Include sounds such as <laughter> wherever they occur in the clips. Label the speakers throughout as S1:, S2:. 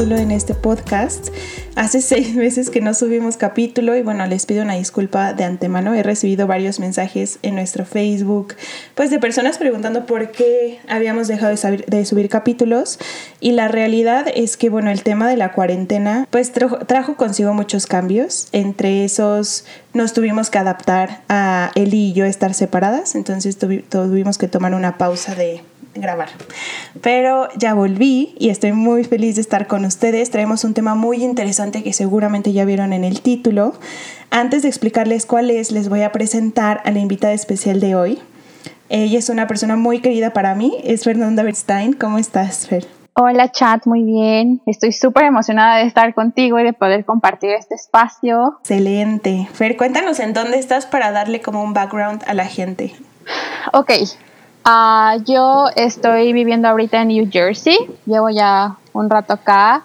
S1: capítulo en este podcast. Hace <laughs> seis meses que no subimos capítulo y bueno, les pido una disculpa de antemano. He recibido varios mensajes en nuestro Facebook, pues de personas preguntando por qué habíamos dejado de, de subir capítulos y la realidad es que bueno, el tema de la cuarentena pues trajo consigo muchos cambios. Entre esos nos tuvimos que adaptar a él y yo estar separadas, entonces tuvimos que tomar una pausa de grabar. Pero ya volví y estoy muy feliz de estar con ustedes. Traemos un tema muy interesante que seguramente ya vieron en el título. Antes de explicarles cuál es, les voy a presentar a la invitada especial de hoy. Ella es una persona muy querida para mí, es Fernanda Berstein. ¿Cómo estás, Fer?
S2: Hola, chat, muy bien. Estoy súper emocionada de estar contigo y de poder compartir este espacio.
S1: Excelente. Fer, cuéntanos en dónde estás para darle como un background a la gente.
S2: Ok, Ah, yo estoy viviendo ahorita en New Jersey. Llevo ya un rato acá,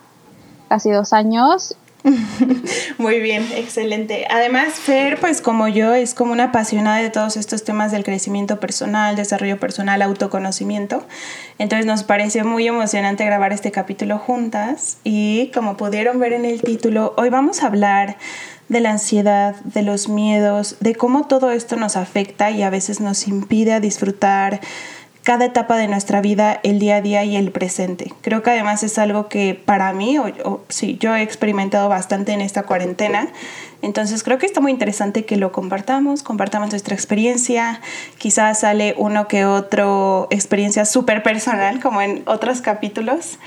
S2: casi dos años. <laughs>
S1: Muy bien, excelente. Además, Fer, pues como yo, es como una apasionada de todos estos temas del crecimiento personal, desarrollo personal, autoconocimiento. Entonces nos pareció muy emocionante grabar este capítulo juntas y como pudieron ver en el título, hoy vamos a hablar de la ansiedad, de los miedos, de cómo todo esto nos afecta y a veces nos impide disfrutar cada etapa de nuestra vida, el día a día y el presente. Creo que además es algo que para mí, o, sí, yo he experimentado bastante en esta cuarentena, entonces creo que está muy interesante que lo compartamos, compartamos nuestra experiencia, quizás sale uno que otro experiencia súper personal como en otros capítulos.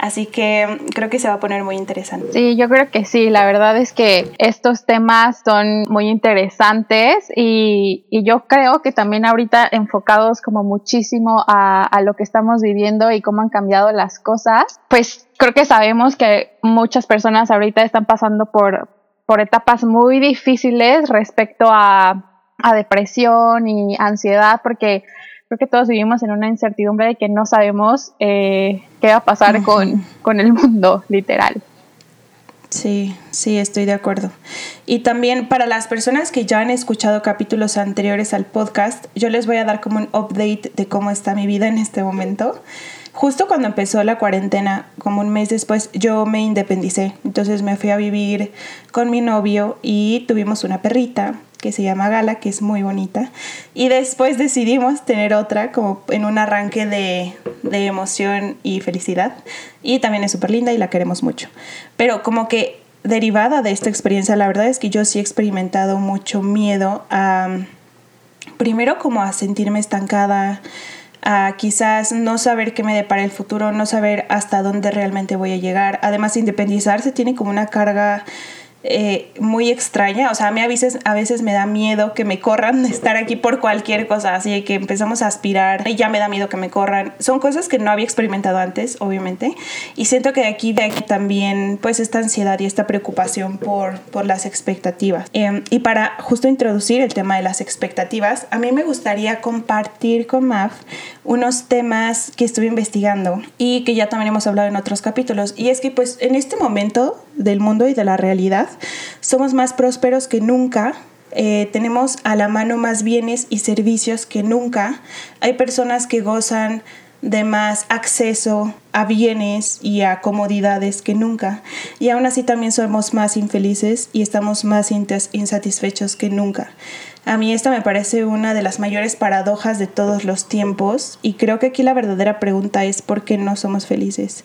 S1: Así que creo que se va a poner muy interesante.
S2: Sí, yo creo que sí. La verdad es que estos temas son muy interesantes y, yo creo que también ahorita enfocados como muchísimo a, a lo que estamos viviendo y cómo han cambiado las cosas, pues creo que sabemos que muchas personas ahorita están pasando por, por etapas muy difíciles respecto a, a depresión y ansiedad porque creo que todos vivimos en una incertidumbre de que no sabemos eh, qué va a pasar con, con el mundo, literal.
S1: Sí, sí, estoy de acuerdo. Y también para las personas que ya han escuchado capítulos anteriores al podcast, yo les voy a dar como un update de cómo está mi vida en este momento. Justo cuando empezó la cuarentena, como un mes después, yo me independicé. Entonces me fui a vivir con mi novio y tuvimos una perrita que se llama Gala, que es muy bonita. Y después decidimos tener otra como en un arranque de, de emoción y felicidad. Y también es súper linda y la queremos mucho. Pero como que derivada de esta experiencia, la verdad es que yo sí he experimentado mucho miedo a, primero como a sentirme estancada, a quizás no saber qué me depara el futuro, no saber hasta dónde realmente voy a llegar. Además, independizarse tiene como una carga eh, muy extraña. O sea, a mí a veces, a veces me da miedo que me corran de <laughs> estar aquí por cualquier cosa, así que empezamos a aspirar y ya me da miedo que me corran. Son cosas que no había experimentado antes, obviamente, y siento que de aquí, aquí también, pues esta ansiedad y esta preocupación por, por las expectativas. Em, y para justo introducir el tema de las expectativas, a mí me gustaría compartir con Maf unos temas que estuve investigando y que ya también hemos hablado en otros capítulos. Y es que pues en este momento del mundo y de la realidad somos más prósperos que nunca. Eh, tenemos a la mano más bienes y servicios que nunca. Hay personas que gozan de más acceso a bienes y a comodidades que nunca. Y aún así también somos más infelices y estamos más insatisfechos que nunca. A mí esta me parece una de las mayores paradojas de todos los tiempos y creo que aquí la verdadera pregunta es por qué no somos felices.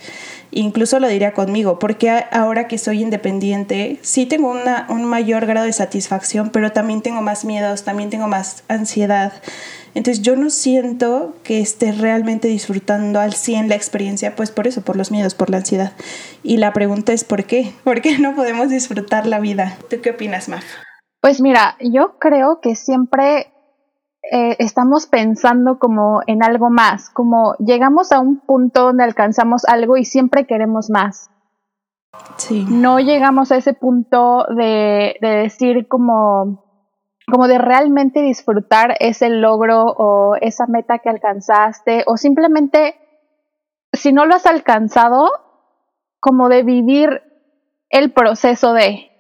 S1: Incluso lo diría conmigo, porque ahora que soy independiente sí tengo un mayor grado de satisfacción, pero también tengo más miedos, también tengo más ansiedad. Entonces yo no siento que esté realmente disfrutando al 100 la experiencia, pues por eso, por los miedos, por la ansiedad. Y la pregunta es ¿por qué? ¿Por qué no podemos disfrutar la vida? ¿Tú qué opinas, Maf?
S2: Pues mira, yo creo que siempre eh, estamos pensando como en algo más, como llegamos a un punto donde alcanzamos algo y siempre queremos más. Sí. No llegamos a ese punto de, de decir como, como de realmente disfrutar ese logro o esa meta que alcanzaste o simplemente, si no lo has alcanzado, como de vivir el proceso de,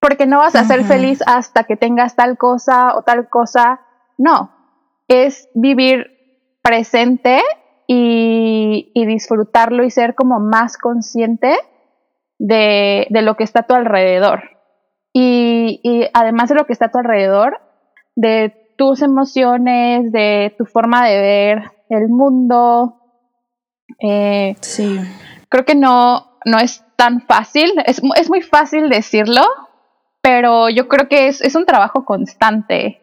S2: porque no vas a ser feliz hasta que tengas tal cosa o tal cosa. No, es vivir presente y, y, disfrutarlo y ser como más consciente de, lo que está a tu alrededor. Y, además de lo que está a tu alrededor, de tus emociones, de tu forma de ver el mundo.
S1: Eh, sí.
S2: Creo que no, no es tan fácil, es, es muy fácil decirlo, pero yo creo que es, un trabajo constante,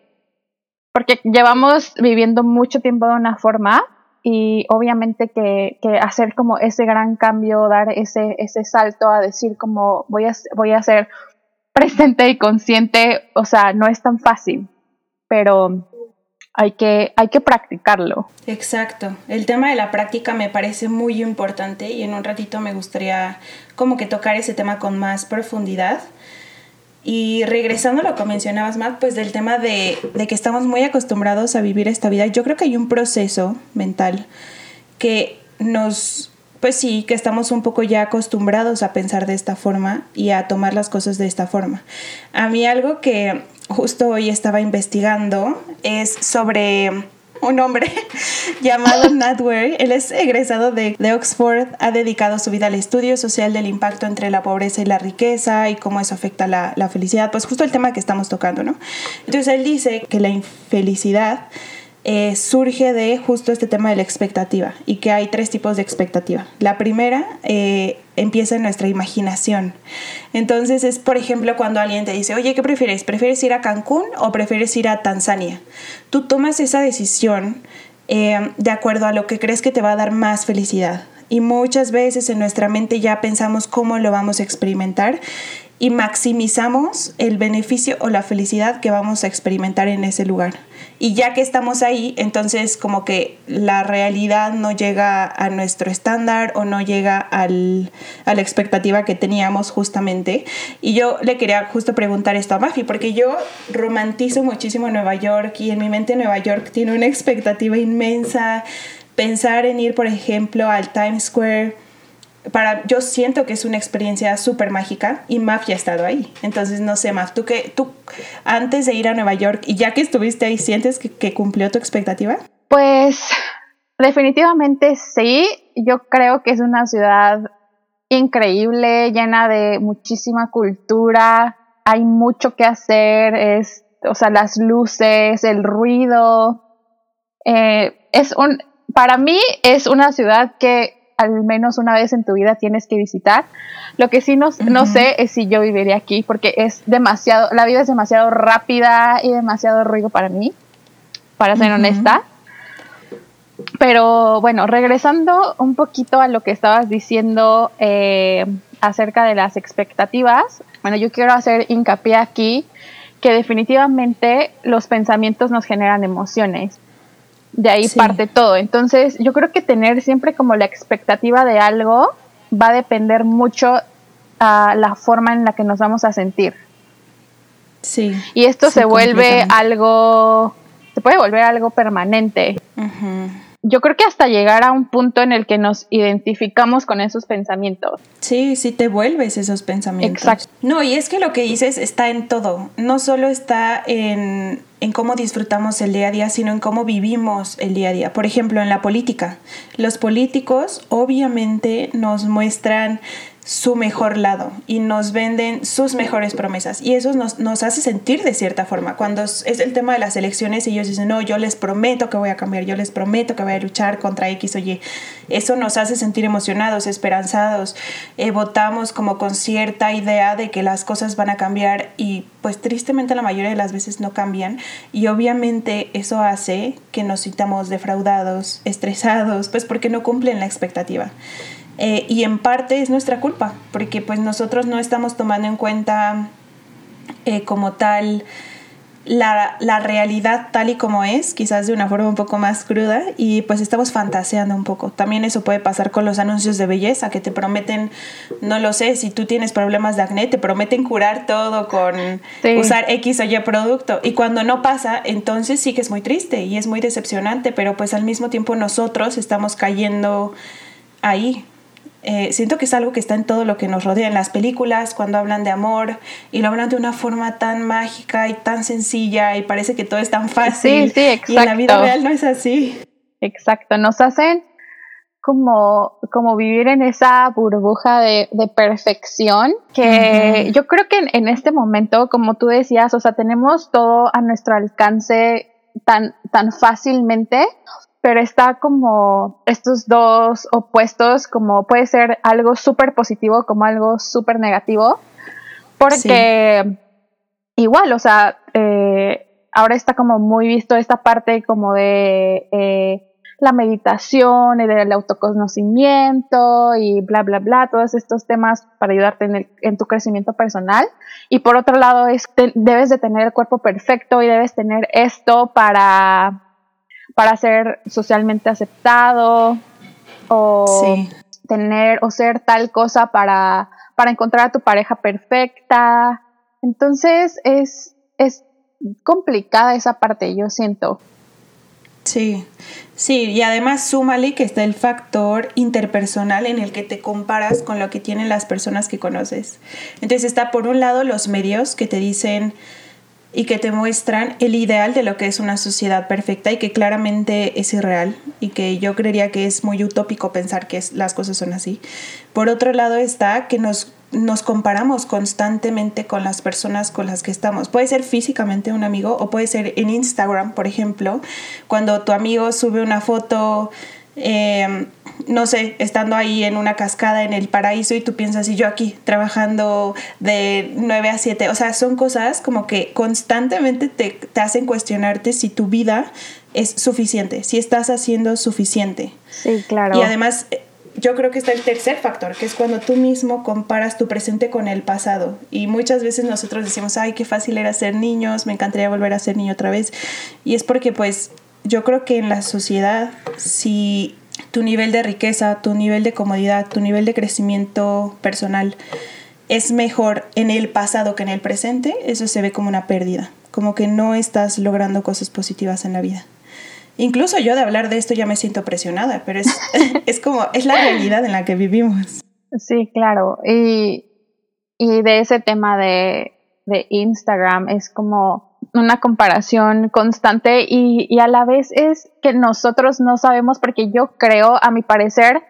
S2: porque llevamos viviendo mucho tiempo de una forma y obviamente que, que, hacer como ese gran cambio, dar ese, ese salto a decir como voy a, voy a ser presente y consciente, o sea, no es tan fácil, pero hay que, hay que practicarlo.
S1: Exacto. El tema de la práctica me parece muy importante y en un ratito me gustaría como que tocar ese tema con más profundidad. Y regresando a lo que mencionabas, Matt, pues del tema de, de, que estamos muy acostumbrados a vivir esta vida, yo creo que hay un proceso mental que nos, pues sí, que estamos un poco ya acostumbrados a pensar de esta forma y a tomar las cosas de esta forma. A mí algo que justo hoy estaba investigando es sobre un hombre <laughs> llamado Nat Ware. Él es egresado de, de, Oxford, ha dedicado su vida al estudio social del impacto entre la pobreza y la riqueza y cómo eso afecta la, la felicidad. Pues justo el tema que estamos tocando, ¿no? Entonces él dice que la infelicidad eh, surge de justo este tema de la expectativa y que hay tres tipos de expectativa. La primera eh, empieza en nuestra imaginación. Entonces es, por ejemplo, cuando alguien te dice, oye, ¿qué prefieres? ¿Prefieres ir a Cancún o prefieres ir a Tanzania? Tú tomas esa decisión eh, de acuerdo a lo que crees que te va a dar más felicidad. Y muchas veces en nuestra mente ya pensamos cómo lo vamos a experimentar y maximizamos el beneficio o la felicidad que vamos a experimentar en ese lugar. Y ya que estamos ahí, entonces como que la realidad no llega a nuestro estándar o no llega al, a la expectativa que teníamos justamente. Y yo le quería justo preguntar esto a Mafi, porque yo romantizo muchísimo Nueva York y en mi mente Nueva York tiene una expectativa inmensa. Pensar en ir, por ejemplo, al Times Square para, yo siento que es una experiencia súper mágica y Maf ya ha estado ahí. Entonces, no sé, Maf, ¿tú, que, tú antes de ir a Nueva York y ya que estuviste ahí, ¿sientes que, cumplió tu expectativa?
S2: Pues definitivamente sí. Yo creo que es una ciudad increíble, llena de muchísima cultura. Hay mucho que hacer, es, o sea, las luces, el ruido. Eh, es un, para mí es una ciudad que al menos una vez en tu vida tienes que visitar. Lo que sí no, no sé es si yo viviría aquí, porque es demasiado, la vida es demasiado rápida y demasiado ruido para mí, para ser honesta. Pero bueno, regresando un poquito a lo que estabas diciendo eh, acerca de las expectativas, bueno, yo quiero hacer hincapié aquí que definitivamente los pensamientos nos generan emociones de ahí parte todo. Entonces, yo creo que tener siempre como la expectativa de algo va a depender mucho a la forma en la que nos vamos a sentir.
S1: Sí.
S2: Y esto se vuelve algo, se puede volver algo permanente yo creo que hasta llegar a un punto en el que nos identificamos con esos pensamientos.
S1: Sí, sí te vuelves esos pensamientos.
S2: Exacto.
S1: No, y es que lo que dices está en todo. No solo está en, en cómo disfrutamos el día a día, sino en cómo vivimos el día a día. Por ejemplo, en la política. Los políticos obviamente nos muestran su mejor lado y nos venden sus mejores promesas y eso nos, nos, hace sentir de cierta forma. Cuando es el tema de las elecciones y ellos dicen, no, yo les prometo que voy a cambiar, yo les prometo que voy a luchar contra X o Y, eso nos hace sentir emocionados, esperanzados, eh, votamos como con cierta idea de que las cosas van a cambiar y pues tristemente la mayoría de las veces no cambian y obviamente eso hace que nos sintamos defraudados, estresados, pues porque no cumplen la expectativa. Eh, y en parte es nuestra culpa, porque pues nosotros no estamos tomando en cuenta eh, como tal la, la, realidad tal y como es, quizás de una forma un poco más cruda, y pues estamos fantaseando un poco. También eso puede pasar con los anuncios de belleza, que te prometen, no lo sé, si tú tienes problemas de acné, te prometen curar todo con usar X o Y producto, y cuando no pasa, entonces sí que es muy triste y es muy decepcionante, pero pues al mismo tiempo nosotros estamos cayendo ahí eh, siento que es algo que está en todo lo que nos rodea en las películas, cuando hablan de amor y lo hablan de una forma tan mágica y tan sencilla y parece que todo es tan fácil.
S2: Sí, sí, exacto.
S1: Y en la vida real no es así.
S2: Exacto, nos hacen como, como vivir en esa burbuja de, perfección que yo creo que en, este momento, como tú decías, o sea, tenemos todo a nuestro alcance tan, tan fácilmente, pero está como estos dos opuestos, como puede ser algo súper positivo como algo súper negativo, porque igual, o sea, eh, ahora está como muy visto esta parte como de... Eh, la meditación, el autoconocimiento y bla, bla, bla, todos estos temas para ayudarte en, en tu crecimiento personal. Y por otro lado, es, debes de tener el cuerpo perfecto y debes tener esto para, para ser socialmente aceptado o tener o ser tal cosa para, para encontrar a tu pareja perfecta. Entonces es, es complicada esa parte, yo siento.
S1: Sí, sí, y además súmale que está el factor interpersonal en el que te comparas con lo que tienen las personas que conoces. Entonces está por un lado los medios que te dicen y que te muestran el ideal de lo que es una sociedad perfecta y que claramente es irreal y que yo creería que es muy utópico pensar que las cosas son así. Por otro lado está que nos nos comparamos constantemente con las personas con las que estamos. Puede ser físicamente un amigo o puede ser en Instagram, por ejemplo, cuando tu amigo sube una foto, em, no sé, estando ahí en una cascada en el paraíso y tú piensas, y yo aquí trabajando de 9 a 7. O sea, son cosas como que constantemente te, te hacen cuestionarte si tu vida es suficiente, si estás haciendo suficiente.
S2: Sí, claro.
S1: Y además yo creo que está el tercer factor, que es cuando tú mismo comparas tu presente con el pasado. Y muchas veces nosotros decimos, ay, qué fácil era ser niños, me encantaría volver a ser niño otra vez. Y es porque pues yo creo que en la sociedad, si tu nivel de riqueza, tu nivel de comodidad, tu nivel de crecimiento personal es mejor en el pasado que en el presente, eso se ve como una pérdida, como que no estás logrando cosas positivas en la vida. Incluso yo de hablar de esto ya me siento presionada, pero es, <laughs> es como, es la realidad en la que vivimos.
S2: Sí, claro. Y, y de ese tema de, de Instagram es como una comparación constante y, y, a la vez es que nosotros no sabemos porque yo creo, a mi parecer,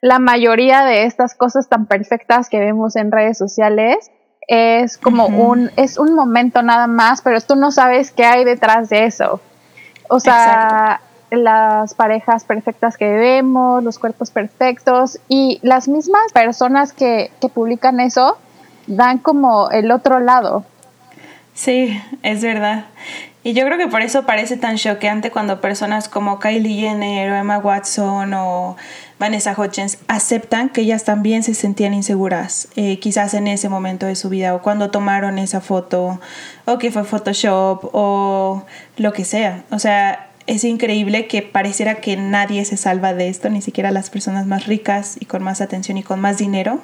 S2: la mayoría de estas cosas tan perfectas que vemos en redes sociales es como un, es un momento nada más, pero tú no sabes qué hay detrás de eso. O sea, las parejas perfectas que vemos, los cuerpos perfectos y las mismas personas que, que publican eso dan como el otro lado.
S1: Sí, es verdad. Y yo creo que por eso parece tan choqueante cuando personas como Kylie Jenner o Emma Watson o Vanessa Hutchins aceptan que ellas también se sentían inseguras, eh, quizás en ese momento de su vida o cuando tomaron esa foto o que fue Photoshop o lo que sea. O sea, es increíble que pareciera que nadie se salva de esto, ni siquiera las personas más ricas y con más atención y con más dinero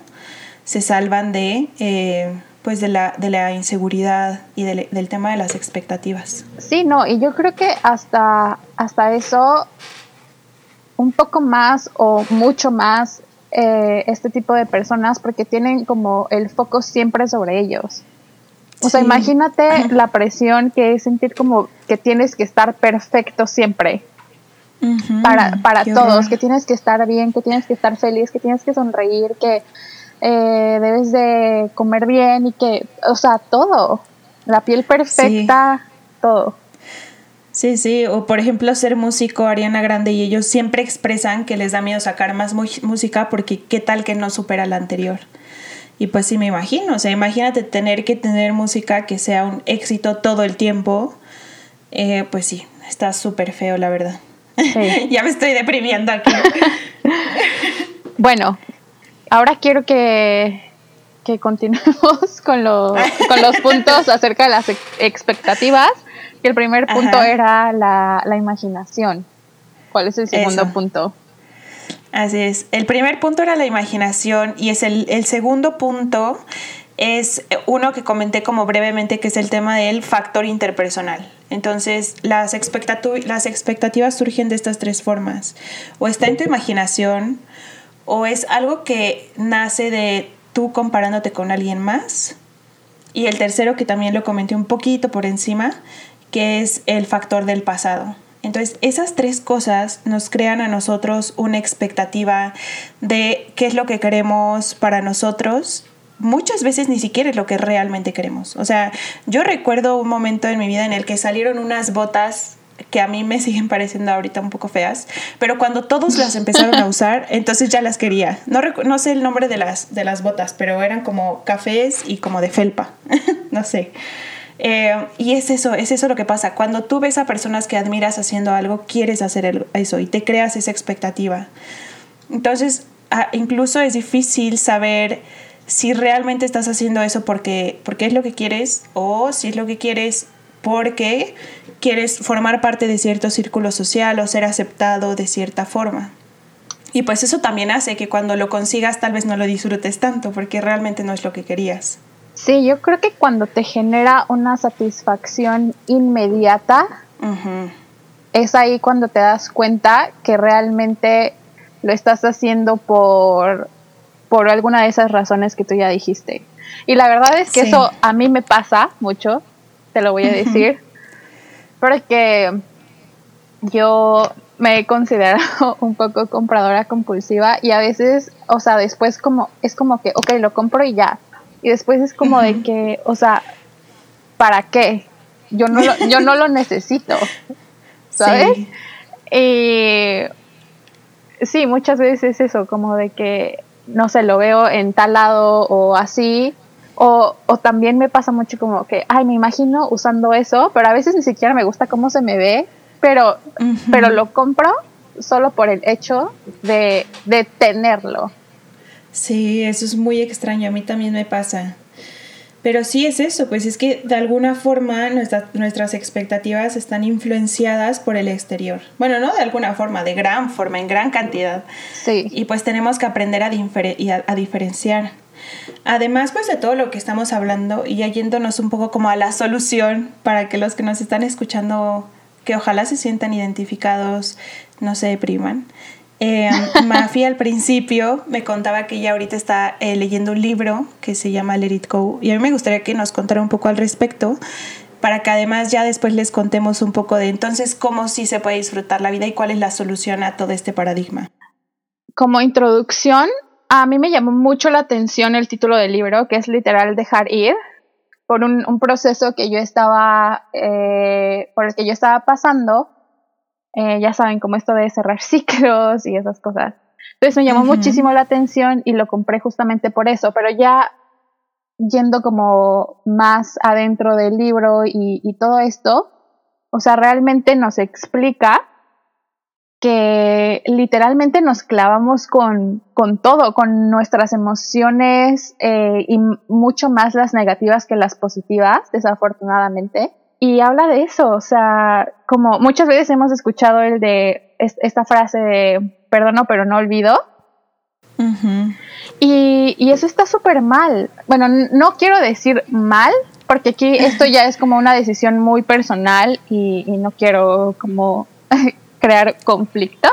S1: se salvan de... Eh, pues de la, de la inseguridad y del tema de las expectativas.
S2: Sí, no, y yo creo que hasta, hasta eso un poco más o mucho más eh, este tipo de personas porque tienen como el foco siempre sobre ellos. O sea, imagínate <laughs> la presión que es sentir como que tienes que estar perfecto siempre. para, para todos, que tienes que estar bien, que tienes que estar feliz, que tienes que sonreír, que eh, debes de comer bien y que, o sea, todo, la piel perfecta, todo.
S1: Sí, sí, o por ejemplo ser músico, Ariana Grande y ellos siempre expresan que les da miedo sacar más música porque qué tal que no supera la anterior. Y pues sí me imagino, o sea, imagínate tener que tener música que sea un éxito todo el tiempo, eh, pues sí, está súper feo la verdad. <laughs> ya me estoy deprimiendo aquí. <laughs>
S2: bueno, ahora quiero que, que continuemos <laughs> con, los, con los puntos acerca de las expectativas el primer punto era la, imaginación. ¿Cuál es el segundo punto?
S1: Así es. El primer punto era la imaginación y es el, segundo punto es uno que comenté como brevemente, que es el tema del factor interpersonal. Entonces, las, las expectativas surgen de estas tres formas. O está en tu imaginación, o es algo que nace de tú comparándote con alguien más. Y el tercero, que también lo comenté un poquito por encima, que es el factor del pasado. Entonces, esas tres cosas nos crean a nosotros una expectativa de qué es lo que queremos para nosotros. Muchas veces ni siquiera es lo que realmente queremos. O sea, yo recuerdo un momento en mi vida en el que salieron unas botas que a mí me siguen pareciendo ahorita un poco feas, pero cuando todos las empezaron a usar, <laughs> entonces ya las quería. No, no sé el nombre de las, de las botas, pero eran como cafés y como de felpa, <laughs> no sé. Eh, y es eso, es eso lo que pasa. Cuando tú ves a personas que admiras haciendo algo, quieres hacer eso y te creas esa expectativa. Entonces, incluso es difícil saber si realmente estás haciendo eso porque, porque es lo que quieres o si es lo que quieres porque quieres formar parte de cierto círculo social o ser aceptado de cierta forma. Y pues eso también hace que cuando lo consigas tal vez no lo disfrutes tanto porque realmente no es lo que querías.
S2: Sí, yo creo que cuando te genera una satisfacción inmediata, es ahí cuando te das cuenta que realmente lo estás haciendo por, por alguna de esas razones que tú ya dijiste. Y la verdad es que eso a mí me pasa mucho, te lo voy a decir, porque yo me he considerado <laughs> un poco compradora compulsiva y a veces, o sea, después como es como que, ok, lo compro y ya. Y después es como de que, o sea, ¿para qué? Yo no lo, yo no lo <laughs> necesito, ¿sabes? Y sí, muchas veces es eso, como de que, no sé, lo veo en tal lado o así, o, o, también me pasa mucho como que, ay, me imagino usando eso, pero a veces ni siquiera me gusta cómo se me ve, pero, pero lo compro solo por el hecho de, de tenerlo.
S1: Sí, eso es muy extraño, a mí también me pasa. Pero sí es eso, pues es que de alguna forma nuestras expectativas están influenciadas por el exterior. Bueno, no de alguna forma, de gran forma, en gran cantidad.
S2: Sí.
S1: Y pues tenemos que aprender a, a, diferenciar. Además, pues de todo lo que estamos hablando y yéndonos un poco como a la solución para que los que nos están escuchando, que ojalá se sientan identificados, no se depriman. Eh, <laughs> Mafi al principio me contaba que ella ahorita está eh, leyendo un libro que se llama Let It Go y a mí me gustaría que nos contara un poco al respecto para que además ya después les contemos un poco de entonces cómo sí se puede disfrutar la vida y cuál es la solución a todo este paradigma.
S2: Como introducción, a mí me llamó mucho la atención el título del libro, que es literal dejar ir, por un, proceso que yo estaba, eh, por el que yo estaba pasando. Eh, ya saben, como esto de cerrar <laughs> ciclos y esas cosas. Entonces me llamó muchísimo la atención y lo compré justamente por eso, pero ya yendo como más adentro del libro y, y todo esto, o sea, realmente nos explica que literalmente nos clavamos con, con todo, con nuestras emociones eh, y mucho más las negativas que las positivas, desafortunadamente. Y habla de eso, o sea, como muchas veces hemos escuchado el de esta frase de perdono pero no olvido. y, y, eso está súper mal. Bueno, no quiero decir mal, porque aquí esto ya es como una decisión muy personal y, y no quiero como <laughs> crear conflicto.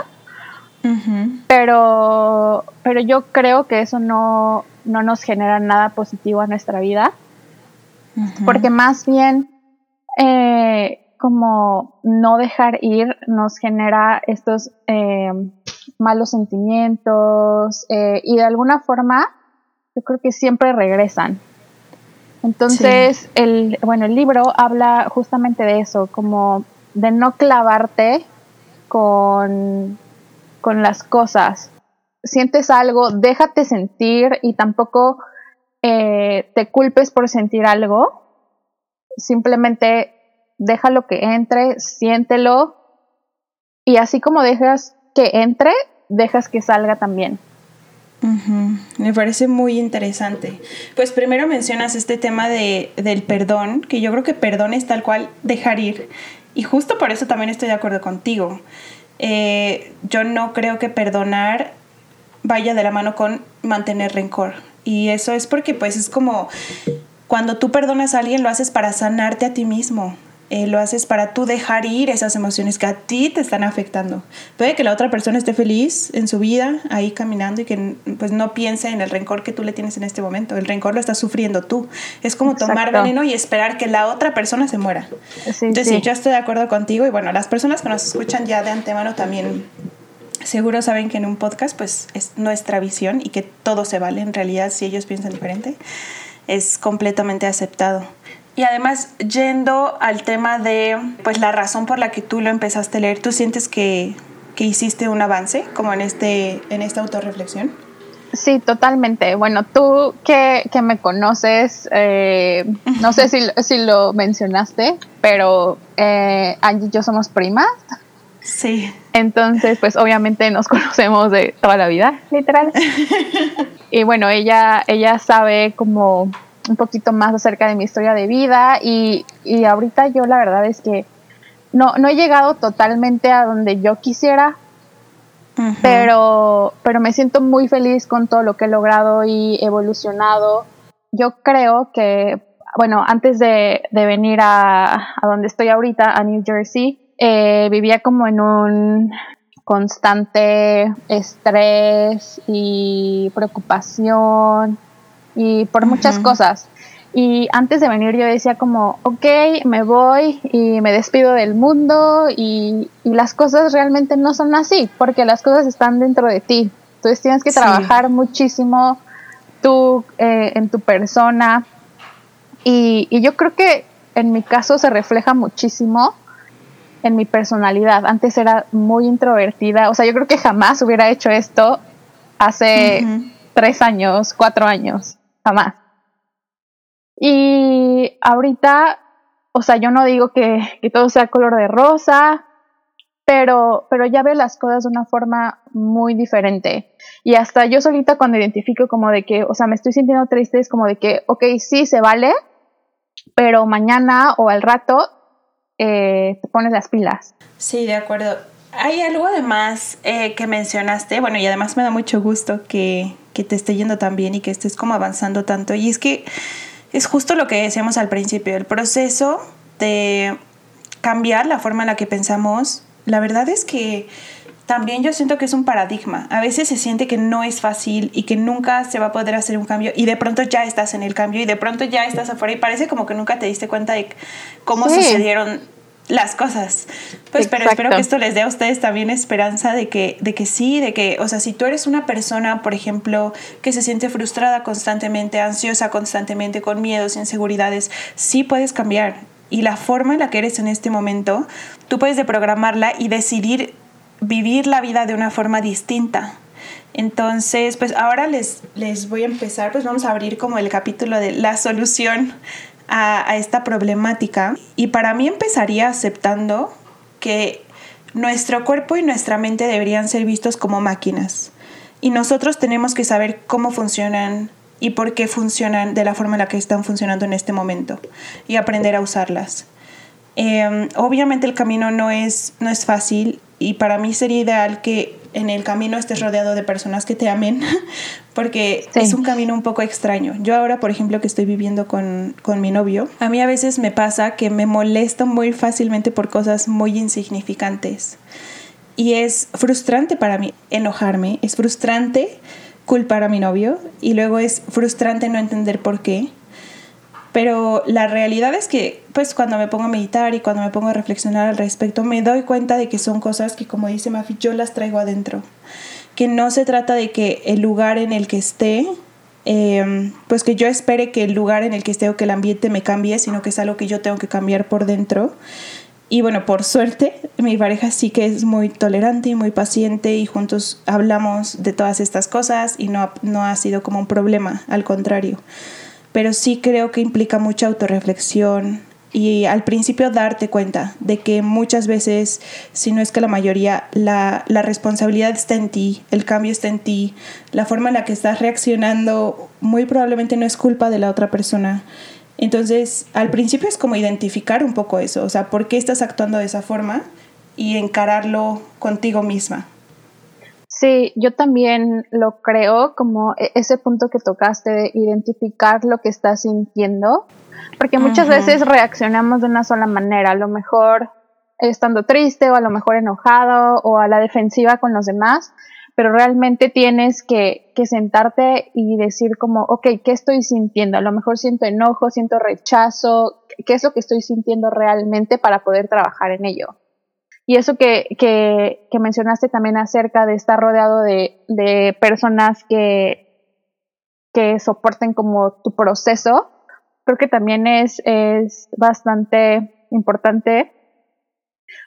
S2: pero, pero yo creo que eso no, no, nos genera nada positivo a nuestra vida. Porque más bien, eh, como no dejar ir nos genera estos eh, malos sentimientos eh, y de alguna forma yo creo que siempre regresan. Entonces, el, bueno, el libro habla justamente de eso, como de no clavarte con, con las cosas. Sientes algo, déjate sentir y tampoco eh, te culpes por sentir algo. Simplemente déjalo que entre, siéntelo y así como dejas que entre, dejas que salga también.
S1: Me parece muy interesante. Pues primero mencionas este tema de, del perdón, que yo creo que perdón es tal cual dejar ir. Y justo por eso también estoy de acuerdo contigo. Eh, yo no creo que perdonar vaya de la mano con mantener rencor. Y eso es porque pues es como cuando tú perdonas a alguien lo haces para sanarte a ti mismo. Eh, lo haces para tú dejar ir esas emociones que a ti te están afectando. Puede que la otra persona esté feliz en su vida, ahí caminando y que pues no piense en el rencor que tú le tienes en este momento. El rencor lo estás sufriendo tú. Es como tomar veneno y esperar que la otra persona se muera. Entonces, sí. yo estoy de acuerdo contigo y bueno, las personas que nos escuchan ya de antemano también seguro saben que en un podcast pues es nuestra visión y que todo se vale en realidad si ellos piensan diferente es completamente aceptado. Y además, yendo al tema de pues la razón por la que tú lo empezaste a leer, ¿tú sientes que, que hiciste un avance como en, este, en esta autorreflexión?
S2: Sí, totalmente. Bueno, tú que, que me conoces, eh, no sé <laughs> si, si, lo mencionaste, pero eh, Angie y yo somos primas.
S1: Sí.
S2: Entonces, pues obviamente nos <laughs> conocemos de toda la vida, literal. <laughs> y bueno, ella, ella sabe como un poquito más acerca de mi historia de vida y, y ahorita yo la verdad es que no, no he llegado totalmente a donde yo quisiera, pero, pero me siento muy feliz con todo lo que he logrado y evolucionado. Yo creo que, bueno, antes de, de venir a, a, donde estoy ahorita, a New Jersey, eh, vivía como en un constante estrés y preocupación y por muchas cosas. Y antes de venir yo decía como, ok, me voy y me despido del mundo y, las cosas realmente no son así, porque las cosas están dentro de ti. Entonces tienes que trabajar muchísimo tú eh, en tu persona. Y, y yo creo que en mi caso se refleja muchísimo en mi personalidad. Antes era muy introvertida, o sea, yo creo que jamás hubiera hecho esto hace tres años, cuatro años jamás. Y ahorita, o sea, yo no digo que, que todo sea color de rosa, pero, pero ya veo las cosas de una forma muy diferente. Y hasta yo solita cuando identifico como de que, o sea, me estoy sintiendo triste, es como de que, ok, sí, se vale, pero mañana o al rato eh, te pones las pilas.
S1: Sí, de acuerdo. Hay algo además eh, que mencionaste, bueno, y además me da mucho gusto que, que te esté yendo tan bien y que estés como avanzando tanto. Y es que es justo lo que decíamos al principio, el proceso de cambiar la forma en la que pensamos. La verdad es que también yo siento que es un paradigma. A veces se siente que no es fácil y que nunca se va a poder hacer un cambio y de pronto ya estás en el cambio y de pronto ya estás afuera y parece como que nunca te diste cuenta de cómo sucedieron las cosas. Pues pero espero que esto les dé a ustedes también esperanza de que, de que sí, de que, o sea, si tú eres una persona, por ejemplo, que se siente frustrada constantemente, ansiosa constantemente, con miedos, inseguridades, sí puedes cambiar. Y la forma en la que eres en este momento, tú puedes deprogramarla y decidir vivir la vida de una forma distinta. Entonces, pues ahora les, les voy a empezar, pues vamos a abrir como el capítulo de la solución a, esta problemática y para mí empezaría aceptando que nuestro cuerpo y nuestra mente deberían ser vistos como máquinas y nosotros tenemos que saber cómo funcionan y por qué funcionan de la forma en la que están funcionando en este momento y aprender a usarlas. Em, obviamente el camino no es, no es fácil y para mí sería ideal que en el camino estés rodeado de personas que te amen, <laughs> porque es un camino un poco extraño. Yo ahora, por ejemplo, que estoy viviendo con, con, mi novio, a mí a veces me pasa que me molesto muy fácilmente por cosas muy insignificantes. Y es frustrante para mí enojarme, es frustrante culpar a mi novio y luego es frustrante no entender por qué. Pero la realidad es que, pues, cuando me pongo a meditar y cuando me pongo a reflexionar al respecto, me doy cuenta de que son cosas que, como dice Mafi, yo las traigo adentro. Que no se trata de que el lugar en el que esté, eh, pues que yo espere que el lugar en el que esté o que el ambiente me cambie, sino que es algo que yo tengo que cambiar por dentro. Y bueno, por suerte, mi pareja sí que es muy tolerante y muy paciente y juntos hablamos de todas estas cosas y no, no ha sido como un problema, al contrario pero sí creo que implica mucha autorreflexión y al principio darte cuenta de que muchas veces, si no es que la mayoría, la, la, responsabilidad está en ti, el cambio está en ti, la forma en la que estás reaccionando muy probablemente no es culpa de la otra persona. Entonces, al principio es como identificar un poco eso, o sea, por qué estás actuando de esa forma y encararlo contigo misma.
S2: Sí, yo también lo creo, como e, ese punto que tocaste de identificar lo que estás sintiendo, porque muchas veces reaccionamos de una sola manera, a lo mejor estando triste o a lo mejor enojado o a la defensiva con los demás, pero realmente tienes que, que sentarte y decir como, ok, ¿qué estoy sintiendo? A lo mejor siento enojo, siento rechazo, ¿qué es lo que estoy sintiendo realmente para poder trabajar en ello? Y eso que, que, que mencionaste también acerca de estar rodeado de, de personas que, que soporten como tu proceso, creo que también es, es bastante importante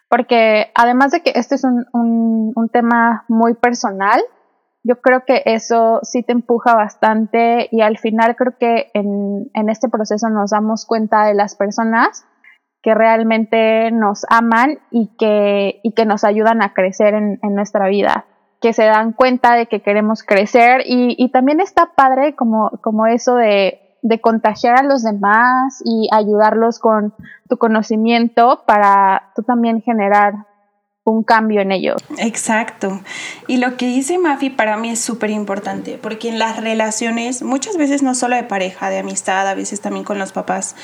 S2: porque además de que este es un, un, tema muy personal, yo creo que eso sí te empuja bastante y al final creo que en, en, este proceso nos damos cuenta de las personas que realmente nos aman y que, y que nos ayudan a crecer en, en nuestra vida, que se dan cuenta de que queremos crecer y, y también está padre como, como eso de de contagiar a los demás y ayudarlos con tu conocimiento para tú también generar un cambio en ellos.
S1: Exacto. Y lo que dice Mafi para mí es súper importante, porque en las relaciones, muchas veces no solo de pareja, de amistad, a veces también con los papás,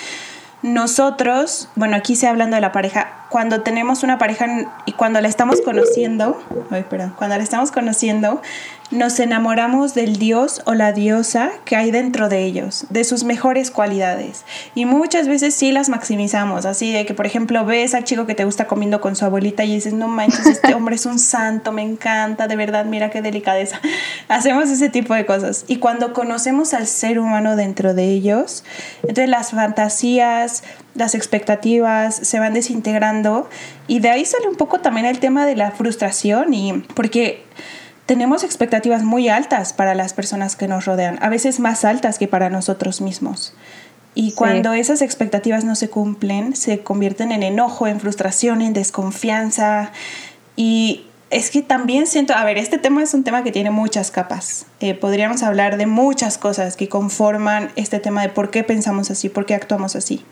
S1: nosotros, bueno, aquí se hablando de la pareja, cuando tenemos una pareja y cuando la estamos conociendo, ay, perdón, cuando la estamos conociendo, nos enamoramos del dios o la diosa que hay dentro de ellos, de sus mejores cualidades. Y muchas veces sí las maximizamos, así de que, por ejemplo, ves al chico que te gusta comiendo con su abuelita y dices, no manches, este hombre es un santo, me encanta, de verdad, mira qué delicadeza. <laughs> Hacemos ese tipo de cosas. Y cuando conocemos al ser humano dentro de ellos, entonces las fantasías, las expectativas se van desintegrando y de ahí sale un poco también el tema de la frustración y porque tenemos expectativas muy altas para las personas que nos rodean, a veces más altas que para nosotros mismos. Y cuando esas expectativas no se cumplen, se convierten en enojo, en frustración, en desconfianza. Y es que también siento, a ver, este tema es un tema que tiene muchas capas. Eh, podríamos hablar de muchas cosas que conforman este tema de por qué pensamos así, por qué actuamos así.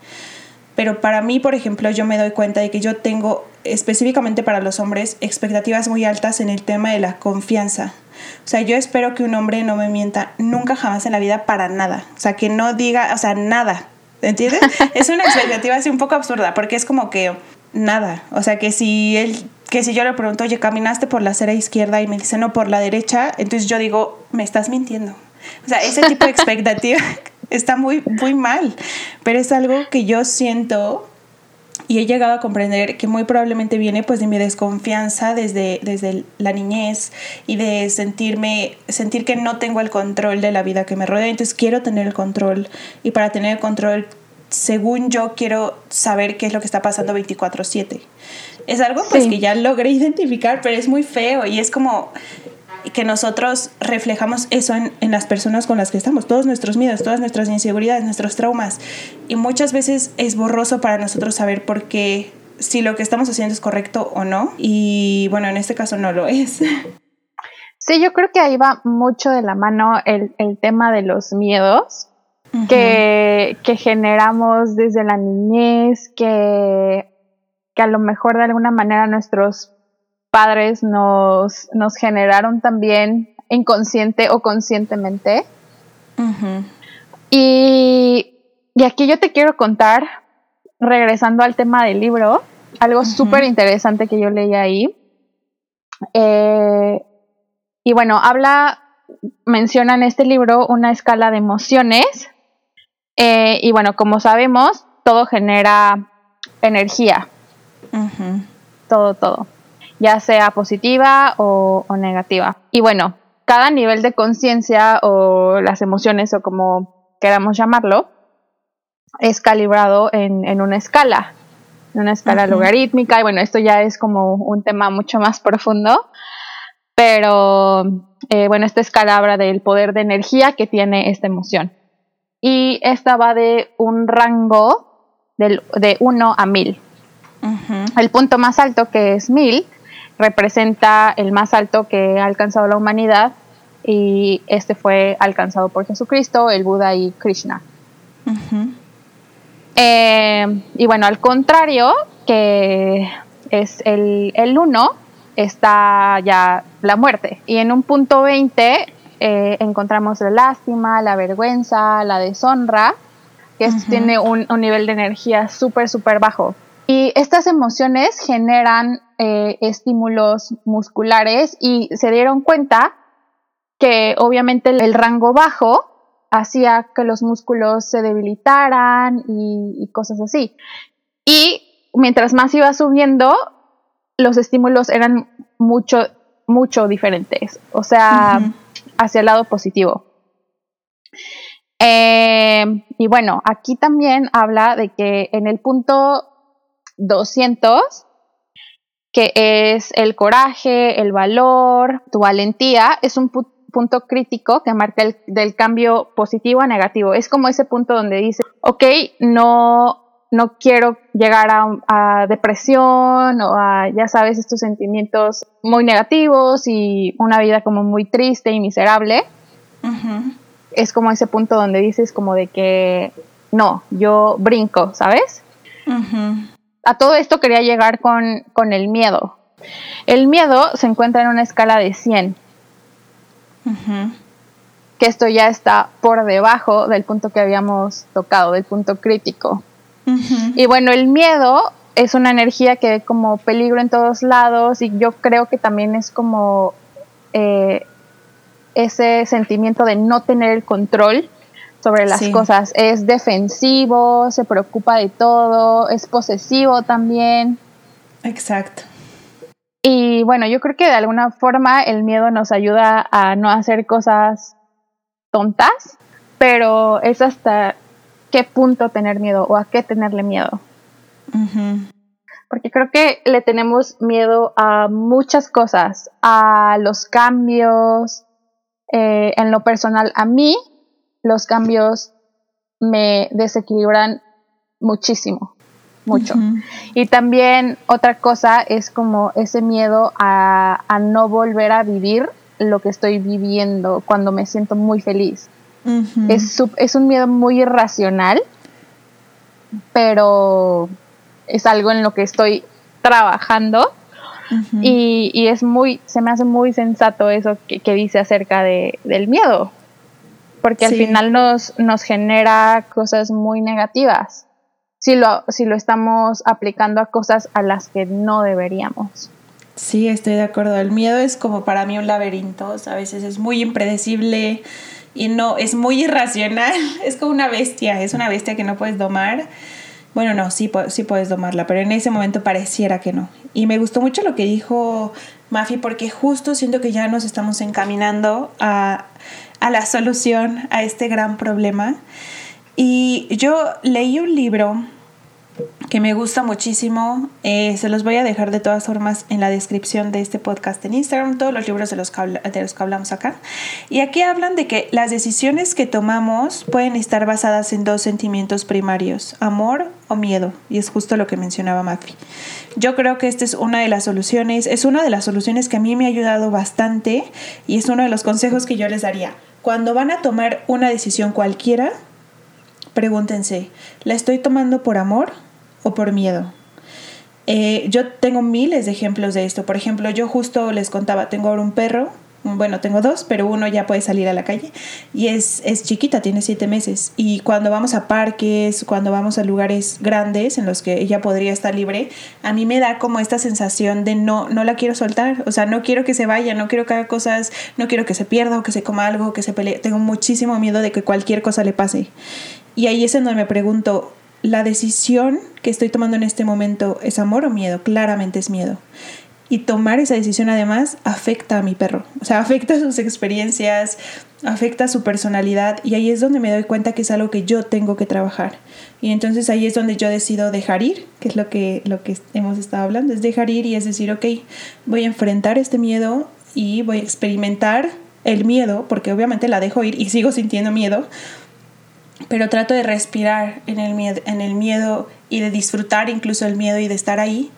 S1: Pero para mí, por ejemplo, yo me doy cuenta de que yo tengo, específicamente para los hombres, expectativas muy altas en el tema de la confianza. O sea, yo espero que un hombre no me mienta nunca jamás en la vida para nada. O sea, que no diga, o sea, nada. ¿Entiendes? <laughs> es una expectativa así un poco absurda, porque es como que nada. O sea, que si él que si yo le pregunto, oye, caminaste por la acera izquierda y me dice, no, por la derecha, entonces yo digo, me estás mintiendo. O sea, ese tipo de <laughs> expectativa está muy, muy mal, pero es algo que yo siento y he llegado a comprender que muy probablemente viene pues de mi desconfianza desde, desde la niñez y de sentirme, sentir que no tengo el control de la vida que me rodea, entonces quiero tener el control y para tener el control, según yo, quiero saber qué es lo que está pasando 24/7. Es algo pues que ya logré identificar, pero es muy feo y es como que nosotros reflejamos eso en, en, las personas con las que estamos, todos nuestros miedos, todas nuestras inseguridades, nuestros traumas. Y muchas veces es borroso para nosotros saber por qué, si lo que estamos haciendo es correcto o no. Y bueno, en este caso no lo es.
S2: Sí, yo creo que ahí va mucho de la mano el, el tema de los miedos que, que generamos desde la niñez, que, que a lo mejor de alguna manera nuestros padres nos, nos generaron también inconsciente o conscientemente. y, y, aquí yo te quiero contar, regresando al tema del libro, algo súper interesante que yo leí ahí. Eh, y bueno, habla, menciona en este libro una escala de emociones. Eh, y bueno, como sabemos, todo genera energía. Todo, todo ya sea positiva o, negativa. Y bueno, cada nivel de conciencia o las emociones o como queramos llamarlo, es calibrado en, una escala, en una escala logarítmica. Y bueno, esto ya es como un tema mucho más profundo. Pero eh, bueno, esta escala habla del poder de energía que tiene esta emoción. Y esta va de un rango de 1 a 1000. El punto más alto, que es 1000, representa el más alto que ha alcanzado la humanidad y este fue alcanzado por Jesucristo, el Buda y Krishna. Eh, y bueno, al contrario, que es el, el uno, está ya la muerte. Y en un punto 20 eh, encontramos la lástima, la vergüenza, la deshonra, que tiene un, nivel de energía súper, súper bajo. Y estas emociones generan eh, estímulos musculares y se dieron cuenta que obviamente el rango bajo hacía que los músculos se debilitaran y, cosas así. Y mientras más iba subiendo, los estímulos eran mucho, mucho diferentes, o sea, hacia el lado positivo. Eh, y bueno, aquí también habla de que en el punto 200, que es el coraje, el valor, tu valentía, es un punto crítico que marca el del cambio positivo a negativo. Es como ese punto donde dice, ok, no, no quiero llegar a, depresión o a, ya sabes, estos sentimientos muy negativos y una vida como muy triste y miserable. Es como ese punto donde dices como de que no, yo brinco, ¿sabes? A todo esto quería llegar con, con, el miedo. El miedo se encuentra en una escala de 100. Que esto ya está por debajo del punto que habíamos tocado, del punto crítico. Y bueno, el miedo es una energía que ve como peligro en todos lados y yo creo que también es como eh, ese sentimiento de no tener el control sobre las cosas. Es defensivo, se preocupa de todo, es posesivo también.
S1: Exacto.
S2: Y bueno, yo creo que de alguna forma el miedo nos ayuda a no hacer cosas tontas, pero es hasta qué punto tener miedo o a qué tenerle miedo. Porque creo que le tenemos miedo a muchas cosas, a los cambios, eh, en lo personal, a mí los cambios me desequilibran muchísimo, mucho. Y también otra cosa es como ese miedo a, a, no volver a vivir lo que estoy viviendo cuando me siento muy feliz. Es, es un miedo muy irracional, pero es algo en lo que estoy trabajando. Y, es muy, se me hace muy sensato eso que, dice acerca de, del miedo, porque al final nos, nos genera cosas muy negativas si lo, si lo estamos aplicando a cosas a las que no deberíamos.
S1: Sí, estoy de acuerdo. El miedo es como para mí un laberinto, a veces es muy impredecible, y no, es muy irracional, <laughs> es como una bestia, es una bestia que no puedes domar. Bueno, no, sí, sí puedes domarla, pero en ese momento pareciera que no. Y me gustó mucho lo que dijo Mafi porque justo siento que ya nos estamos encaminando a, a la solución a este gran problema. Y yo leí un libro que me gusta muchísimo. Eh, se los voy a dejar de todas formas en la descripción de este podcast en Instagram, todos los libros de los, que de los que hablamos acá. Y aquí hablan de que las decisiones que tomamos pueden estar basadas en dos sentimientos primarios, amor o miedo. Y es justo lo que mencionaba Mafi. Yo creo que esta es una de las soluciones, es una de las soluciones que a mí me ha ayudado bastante y es uno de los consejos que yo les daría. Cuando van a tomar una decisión cualquiera, pregúntense, ¿la estoy tomando por amor o por miedo. Eh, yo tengo miles de ejemplos de esto. Por ejemplo, yo justo les contaba, tengo ahora un perro, bueno, tengo dos, pero uno ya puede salir a la calle y es, es chiquita, tiene siete meses. Y cuando vamos a parques, cuando vamos a lugares grandes en los que ella podría estar libre, a mí me da como esta sensación de no, no la quiero soltar. O sea, no quiero que se vaya, no quiero que haga cosas, no quiero que se pierda o que se coma algo, que se pelee. Tengo muchísimo miedo de que cualquier cosa le pase. Y ahí es en donde me pregunto, la decisión que estoy tomando en este momento es amor o miedo, claramente es miedo. Y tomar esa decisión además afecta a mi perro, o sea, afecta <laughs> sus experiencias, afecta su personalidad y ahí es donde me doy cuenta que es algo que yo tengo que trabajar. Y entonces ahí es donde yo decido dejar ir, que es lo que, lo que hemos estado hablando, es dejar ir y es decir, ok, voy a enfrentar este miedo y voy a experimentar el miedo, porque obviamente la dejo ir y sigo sintiendo miedo, pero trato de respirar en el, miedo, en el miedo y de disfrutar incluso el miedo y de estar ahí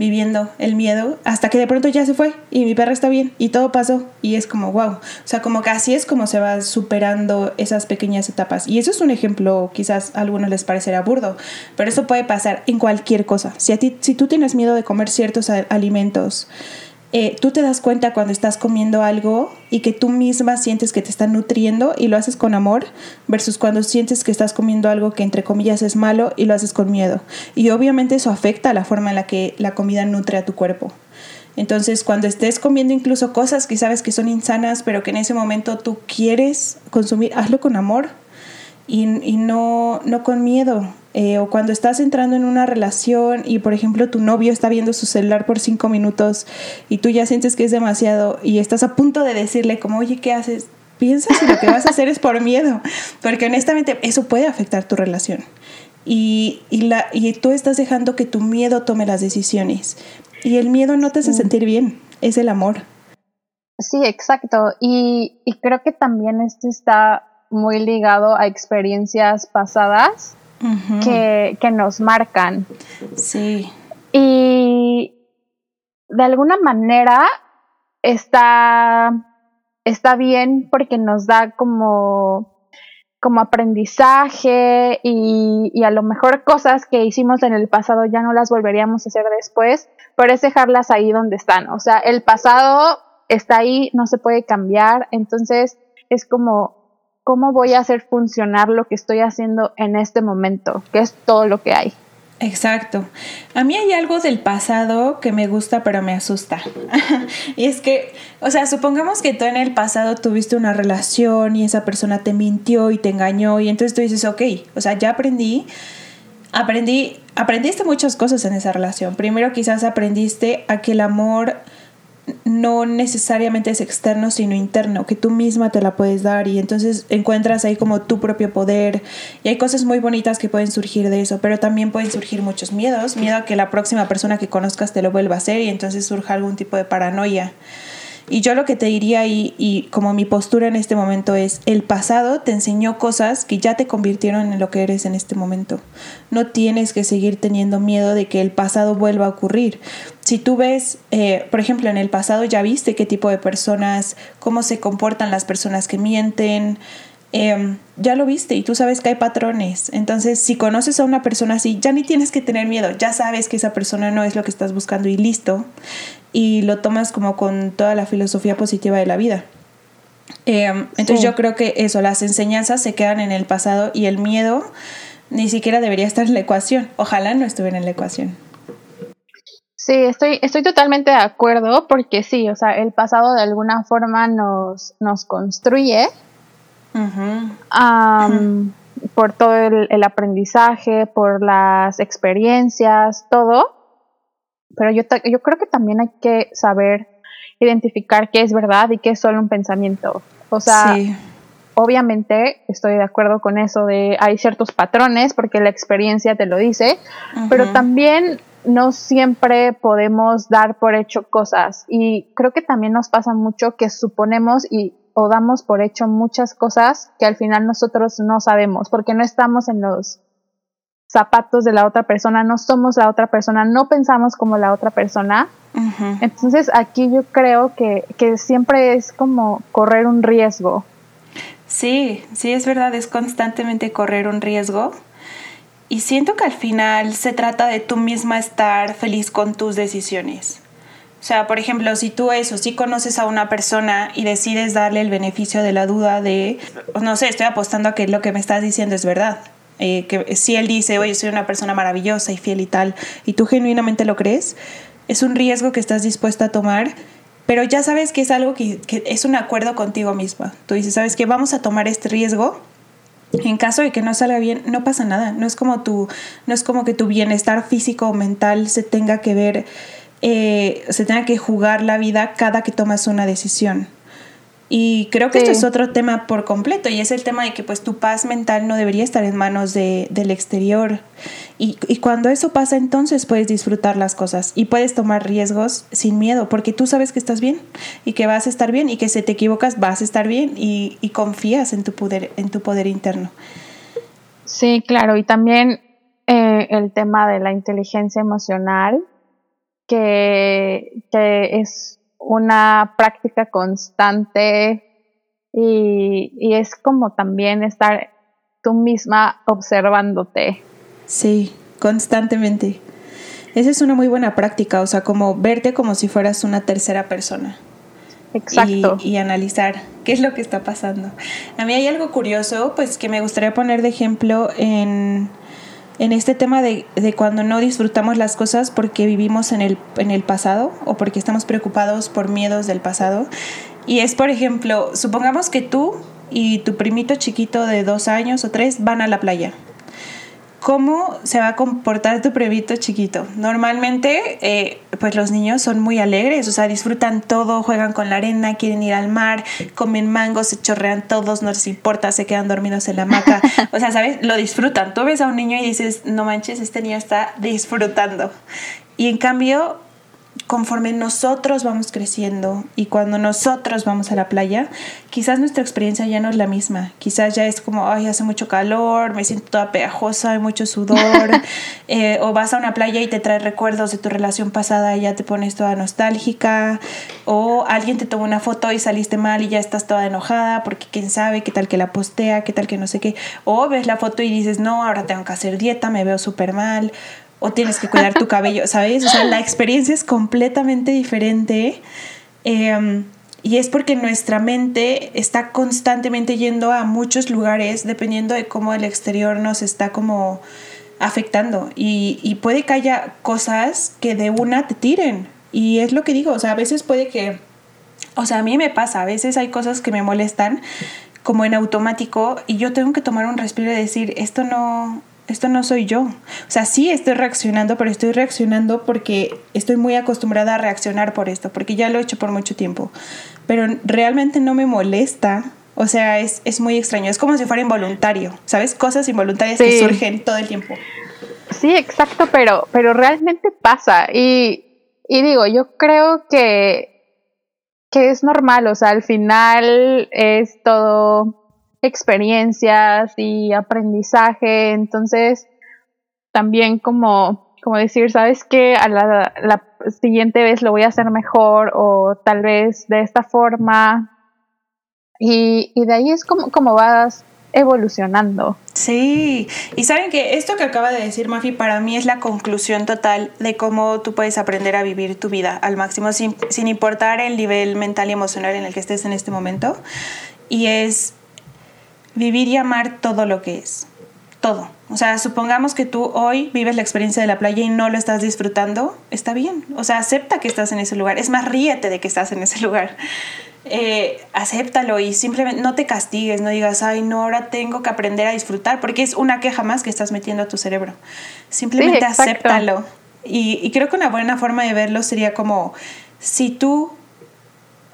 S1: viviendo el miedo hasta que de pronto ya se fue y mi perra está bien y todo pasó y es como wow, o sea, como que así es como se va superando esas pequeñas etapas y eso es un ejemplo, quizás a algunos les parecerá burdo, pero eso puede pasar en cualquier cosa. Si a ti si tú tienes miedo de comer ciertos alimentos eh, tú te das cuenta cuando estás comiendo algo y que tú misma sientes que te está nutriendo y lo haces con amor versus cuando sientes que estás comiendo algo que entre comillas es malo y lo haces con miedo. Y obviamente eso afecta la forma en la que la comida nutre a tu cuerpo. Entonces, cuando estés comiendo incluso cosas que sabes que son insanas, pero que en ese momento tú quieres consumir, hazlo con amor y, y no, no con miedo. Eh, o cuando estás entrando en una relación y, por ejemplo, tu novio está viendo su celular por cinco minutos y tú ya sientes que es demasiado y estás a punto de decirle como, oye, ¿qué haces? Piensa si lo que vas a hacer es por miedo, porque honestamente eso puede afectar tu relación. Y, y, la, y tú estás dejando que tu miedo tome las decisiones. Y el miedo no te hace sentir bien, es el amor.
S2: Sí, exacto. Y, y creo que también esto está muy ligado a experiencias pasadas que, que nos marcan.
S1: Sí.
S2: Y de alguna manera está, está bien porque nos da como, como aprendizaje y, y, a lo mejor cosas que hicimos en el pasado ya no las volveríamos a hacer después, pero es dejarlas ahí donde están. O sea, el pasado está ahí, no se puede cambiar, entonces es como cómo voy a hacer funcionar lo que estoy haciendo en este momento, que es todo lo que hay.
S1: Exacto. A mí hay algo del pasado que me gusta pero me asusta. <laughs> y es que, o sea, supongamos que tú en el pasado tuviste una relación y esa persona te mintió y te engañó y entonces tú dices, ok, o sea, ya aprendí, aprendí, aprendiste muchas cosas en esa relación. Primero quizás aprendiste a que el amor no necesariamente es externo, sino interno, que tú misma te la puedes dar y entonces encuentras ahí como tu propio poder y hay cosas muy bonitas que pueden surgir de eso, pero también pueden surgir muchos miedos, miedo a que la próxima persona que conozcas te lo vuelva a hacer y entonces surja algún tipo de paranoia. Y yo lo que te diría y, y como mi postura en este momento es, el pasado te enseñó cosas que ya te convirtieron en lo que eres en este momento. No tienes que seguir teniendo miedo de que el pasado vuelva a ocurrir. Si tú ves, eh, por ejemplo, en el pasado ya viste qué tipo de personas, cómo se comportan las personas que mienten, Em, ya lo viste y tú sabes que hay patrones. Entonces, si conoces a una persona así, ya ni tienes que tener miedo, ya sabes que esa persona no es lo que estás buscando y listo. Y lo tomas como con toda la filosofía positiva de la vida. Em, entonces yo creo que eso, las enseñanzas se quedan en el pasado y el miedo ni siquiera debería estar en la ecuación. Ojalá no estuviera en la ecuación.
S2: Sí, estoy, estoy totalmente de acuerdo porque sí, o sea, el pasado de alguna forma nos, nos construye por todo el, aprendizaje, por las experiencias, todo. Pero yo, yo creo que también hay que saber identificar qué es verdad y qué es solo un pensamiento. O sea, obviamente estoy de acuerdo con eso de hay ciertos patrones porque la experiencia te lo dice, pero también no siempre podemos dar por hecho cosas y creo que también nos pasa mucho que suponemos y o damos por hecho muchas cosas que al final nosotros no sabemos, porque no estamos en los zapatos de la otra persona, no somos la otra persona, no pensamos como la otra persona. Entonces aquí yo creo que, que siempre es como correr un riesgo.
S1: Sí, sí, es verdad, es constantemente correr un riesgo. Y siento que al final se trata de tú misma estar feliz con tus decisiones. O sea, por ejemplo, si tú eso, si conoces a una persona y decides darle el beneficio de la duda de, no sé, estoy apostando a que lo que me estás diciendo es verdad. Eh, que si él dice, oye, soy una persona maravillosa y fiel y tal, y tú genuinamente lo crees, es un riesgo que estás dispuesta a tomar, pero ya sabes que es algo que, que es un acuerdo contigo misma. Tú dices, ¿sabes qué? Vamos a tomar este riesgo en caso de que no salga bien, no pasa nada. No es como tu, no es como que tu bienestar físico o mental se tenga que ver eh, se tenga que jugar la vida cada que tomas una decisión. Y creo que esto es otro tema por completo y es el tema de que pues tu paz mental no debería estar en manos de, del exterior. Y, y, cuando eso pasa entonces puedes disfrutar las cosas y puedes tomar riesgos sin miedo porque tú sabes que estás bien y que vas a estar bien y que si te equivocas vas a estar bien y, y confías en tu, poder, en tu poder interno.
S2: Sí, claro, y también eh, el tema de la inteligencia emocional que, que es una práctica constante y, y, es como también estar tú misma observándote.
S1: Sí, constantemente. Esa es una muy buena práctica, o sea, como verte como si fueras una tercera persona.
S2: Exacto.
S1: Y, analizar qué es lo que está pasando. A mí hay algo curioso, pues que me gustaría poner de ejemplo en, en este tema de, de, cuando no disfrutamos las cosas porque vivimos en el, en el pasado o porque estamos preocupados por miedos del pasado. Y es, por ejemplo, supongamos que tú y tu primito chiquito de dos años o tres van a la playa cómo se va a comportar tu previto chiquito. Normalmente, eh, pues los niños son muy alegres, o sea, disfrutan todo, juegan con la arena, quieren ir al mar, comen mangos, se chorrean todos, no les importa, se quedan dormidos en la hamaca. <laughs> O sea, ¿sabes? Lo disfrutan. Tú ves a un niño y dices, no manches, este niño está disfrutando. Y en cambio, conforme nosotros vamos creciendo y cuando nosotros vamos a la playa, quizás nuestra experiencia ya no es la misma. Quizás ya es como, ay, hace mucho calor, me siento toda pegajosa, hay mucho sudor. <laughs> Eh, o vas a una playa y te trae recuerdos de tu relación pasada y ya te pones toda nostálgica. O alguien te tomó una foto y saliste mal y ya estás toda enojada porque quién sabe qué tal que la postea, qué tal que no sé qué. O ves la foto y dices, no, ahora tengo que hacer dieta, me veo súper mal o tienes que cuidar tu cabello, ¿sabes? O sea, la experiencia es completamente diferente. Em, y es porque nuestra mente está constantemente yendo a muchos lugares dependiendo de cómo el exterior nos está como afectando. Y, y puede que haya cosas que de una te tiren. Y es lo que digo, o sea, a veces puede que, o sea, a mí me pasa, a veces hay cosas que me molestan como en automático y yo tengo que tomar un respiro y decir, esto no, esto no soy yo. O sea, sí estoy reaccionando, pero estoy reaccionando porque estoy muy acostumbrada a reaccionar por esto, porque ya lo he hecho por mucho tiempo. Pero realmente no me molesta. O sea, es, muy extraño. Es como si fuera involuntario, ¿sabes? Cosas involuntarias que surgen todo el tiempo.
S2: Sí, exacto, pero, pero realmente pasa. Y, y digo, yo creo que, que es normal. O sea, al final es todo experiencias y aprendizaje. Entonces, también como, como decir, ¿sabes qué? A la, siguiente vez lo voy a hacer mejor o tal vez de esta forma. Y, y de ahí es como, como vas evolucionando.
S1: Sí, y saben que esto que acaba de decir Mafi para mí es la conclusión total de cómo tú puedes aprender a vivir tu vida al máximo sin, sin importar el nivel mental y emocional en el que estés en este momento. Y es vivir y amar todo lo que es. Todo. O sea, supongamos que tú hoy vives la experiencia de la playa y no lo estás disfrutando, está bien. O sea, acepta que estás en ese lugar. Es más, ríete de que estás en ese lugar. Eh, acéptalo y simplemente no te castigues, no digas, ay, no, ahora tengo que aprender a disfrutar, porque es una queja más que estás metiendo a tu cerebro. Simplemente acéptalo. Y, y creo que una buena forma de verlo sería como, si tú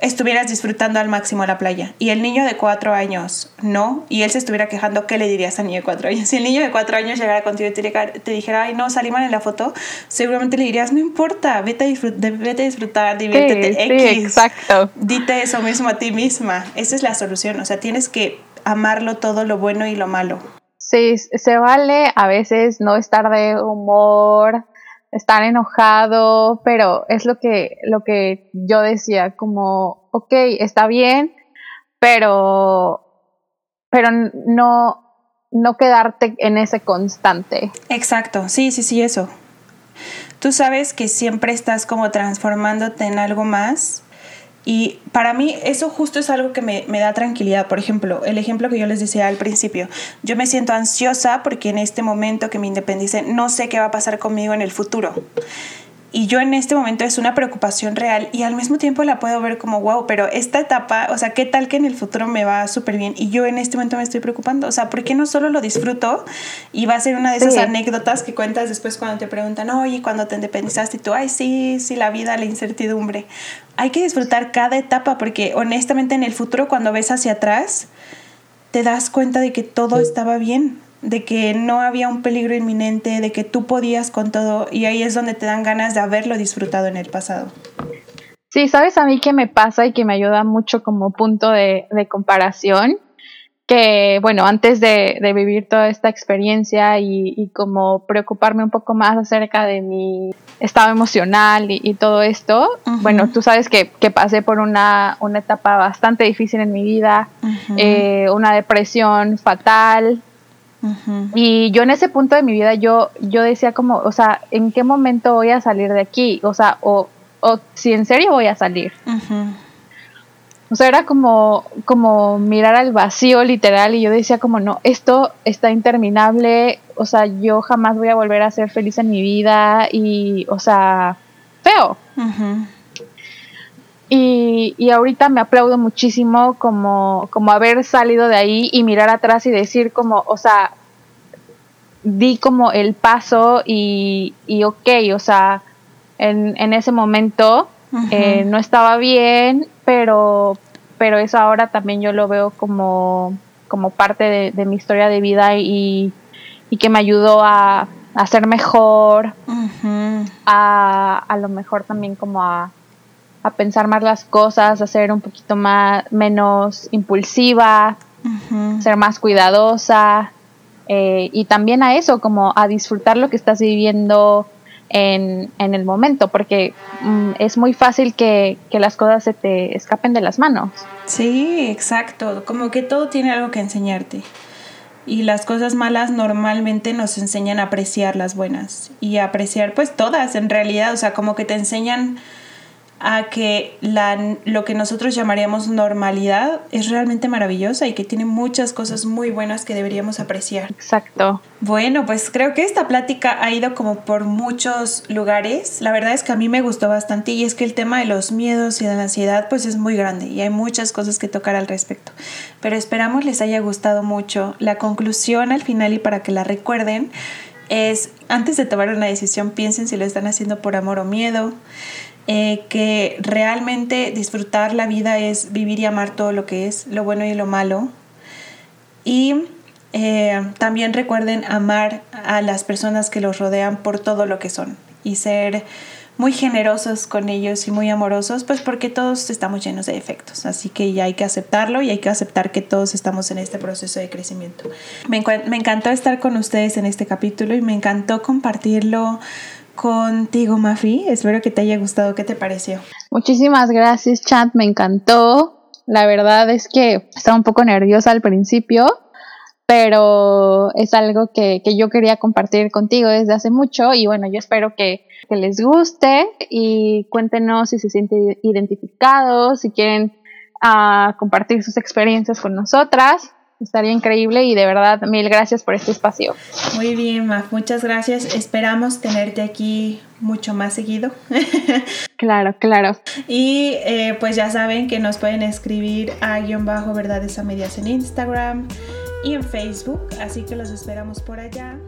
S1: estuvieras disfrutando al máximo la playa y el niño de cuatro años no, y él se estuviera quejando, ¿qué le dirías al niño de cuatro años? <laughs> Si el niño de cuatro años llegara contigo y te, dijera, ay, no, salí mal en la foto, seguramente le dirías, no importa, vete a, vete a disfrutar, diviértete,
S2: sí, exacto.
S1: Dite eso mismo a ti misma. Esa es la solución, o sea, tienes que amarlo todo, lo bueno y lo malo.
S2: Sí, se vale a veces no estar de humor, estar enojado, pero es lo que, lo que yo decía, como, ok, está bien, pero, pero no, no quedarte en ese constante.
S1: Exacto, sí, sí, sí, eso. Tú sabes que siempre estás como transformándote en algo más y para mí eso justo es algo que me, me, da tranquilidad. Por ejemplo, el ejemplo que yo les decía al principio, yo me siento ansiosa porque en este momento que me independice no sé qué va a pasar conmigo en el futuro. Y yo en este momento es una preocupación real y al mismo tiempo la puedo ver como, wow, pero esta etapa, o sea, ¿qué tal que en el futuro me va súper bien? Y yo en este momento me estoy preocupando, o sea, ¿por qué no solo lo disfruto y va a ser una de esas anécdotas que cuentas después cuando te preguntan, oye, cuando te independizaste y tú, ay, sí, sí, la vida, la incertidumbre. Hay que disfrutar cada etapa porque honestamente en el futuro cuando ves hacia atrás, te das cuenta de que todo estaba bien de que no había un peligro inminente, de que tú podías con todo y ahí es donde te dan ganas de haberlo disfrutado en el pasado.
S2: Sí, sabes a mí que me pasa y que me ayuda mucho como punto de, comparación, que bueno, antes de, vivir toda esta experiencia y, como preocuparme un poco más acerca de mi estado emocional y, todo esto, bueno, tú sabes que, pasé por una, etapa bastante difícil en mi vida, eh, una depresión fatal, Y yo en ese punto de mi vida, yo, yo decía como, o sea, ¿en qué momento voy a salir de aquí? O sea, o, o si en serio voy a salir. O sea, era como, como mirar al vacío literal y yo decía como, no, esto está interminable, o sea, yo jamás voy a volver a ser feliz en mi vida y, o sea, feo. Y, y, ahorita me aplaudo muchísimo como, como haber salido de ahí y mirar atrás y decir como, o sea, di como el paso y, y ok, o sea, en, en ese momento eh, no estaba bien, pero, pero eso ahora también yo lo veo como, como parte de, mi historia de vida y, que me ayudó a, a ser mejor, a, a lo mejor también como a, a pensar más las cosas, a ser un poquito más menos impulsiva, ser más cuidadosa eh, y también a eso, como a disfrutar lo que estás viviendo, en, en el momento, porque mm, es muy fácil que, que, las cosas se te escapen de las manos.
S1: Sí, exacto, como que todo tiene algo que enseñarte. Y las cosas malas normalmente nos enseñan a apreciar las buenas y a apreciar pues todas en realidad, o sea, como que te enseñan a que la, lo que nosotros llamaríamos normalidad es realmente maravillosa y que tiene muchas cosas muy buenas que deberíamos apreciar.
S2: Exacto.
S1: Bueno, pues creo que esta plática ha ido como por muchos lugares. La verdad es que a mí me gustó bastante y es que el tema de los miedos y de la ansiedad pues es muy grande y hay muchas cosas que tocar al respecto. Pero esperamos les haya gustado mucho. La conclusión al final y para que la recuerden es antes de tomar una decisión piensen si lo están haciendo por amor o miedo. Eh, que realmente disfrutar la vida es vivir y amar todo lo que es, lo bueno y lo malo. Y eh, también recuerden amar a las personas que los rodean por todo lo que son y ser muy generosos con ellos y muy amorosos, pues porque todos estamos llenos de defectos, así que ya hay que aceptarlo y hay que aceptar que todos estamos en este proceso de crecimiento. Me, me encantó estar con ustedes en este capítulo y me encantó compartirlo contigo, Mafi. Espero que te haya gustado. ¿Qué te pareció?
S2: Muchísimas gracias, chat. Me encantó. La verdad es que estaba un poco nerviosa al principio, pero es algo que, yo quería compartir contigo desde hace mucho y bueno, yo espero que, les guste y cuéntenos si se sienten identificados, si quieren ah, compartir sus experiencias con nosotras. Estaría increíble y de verdad mil gracias por este espacio.
S1: Muy bien, Maf, muchas gracias. Esperamos tenerte aquí mucho más seguido. <laughs>
S2: claro, claro.
S1: Y eh, pues ya saben que nos pueden escribir a guion bajo verdades a medias en Instagram y en Facebook, así que los esperamos por allá.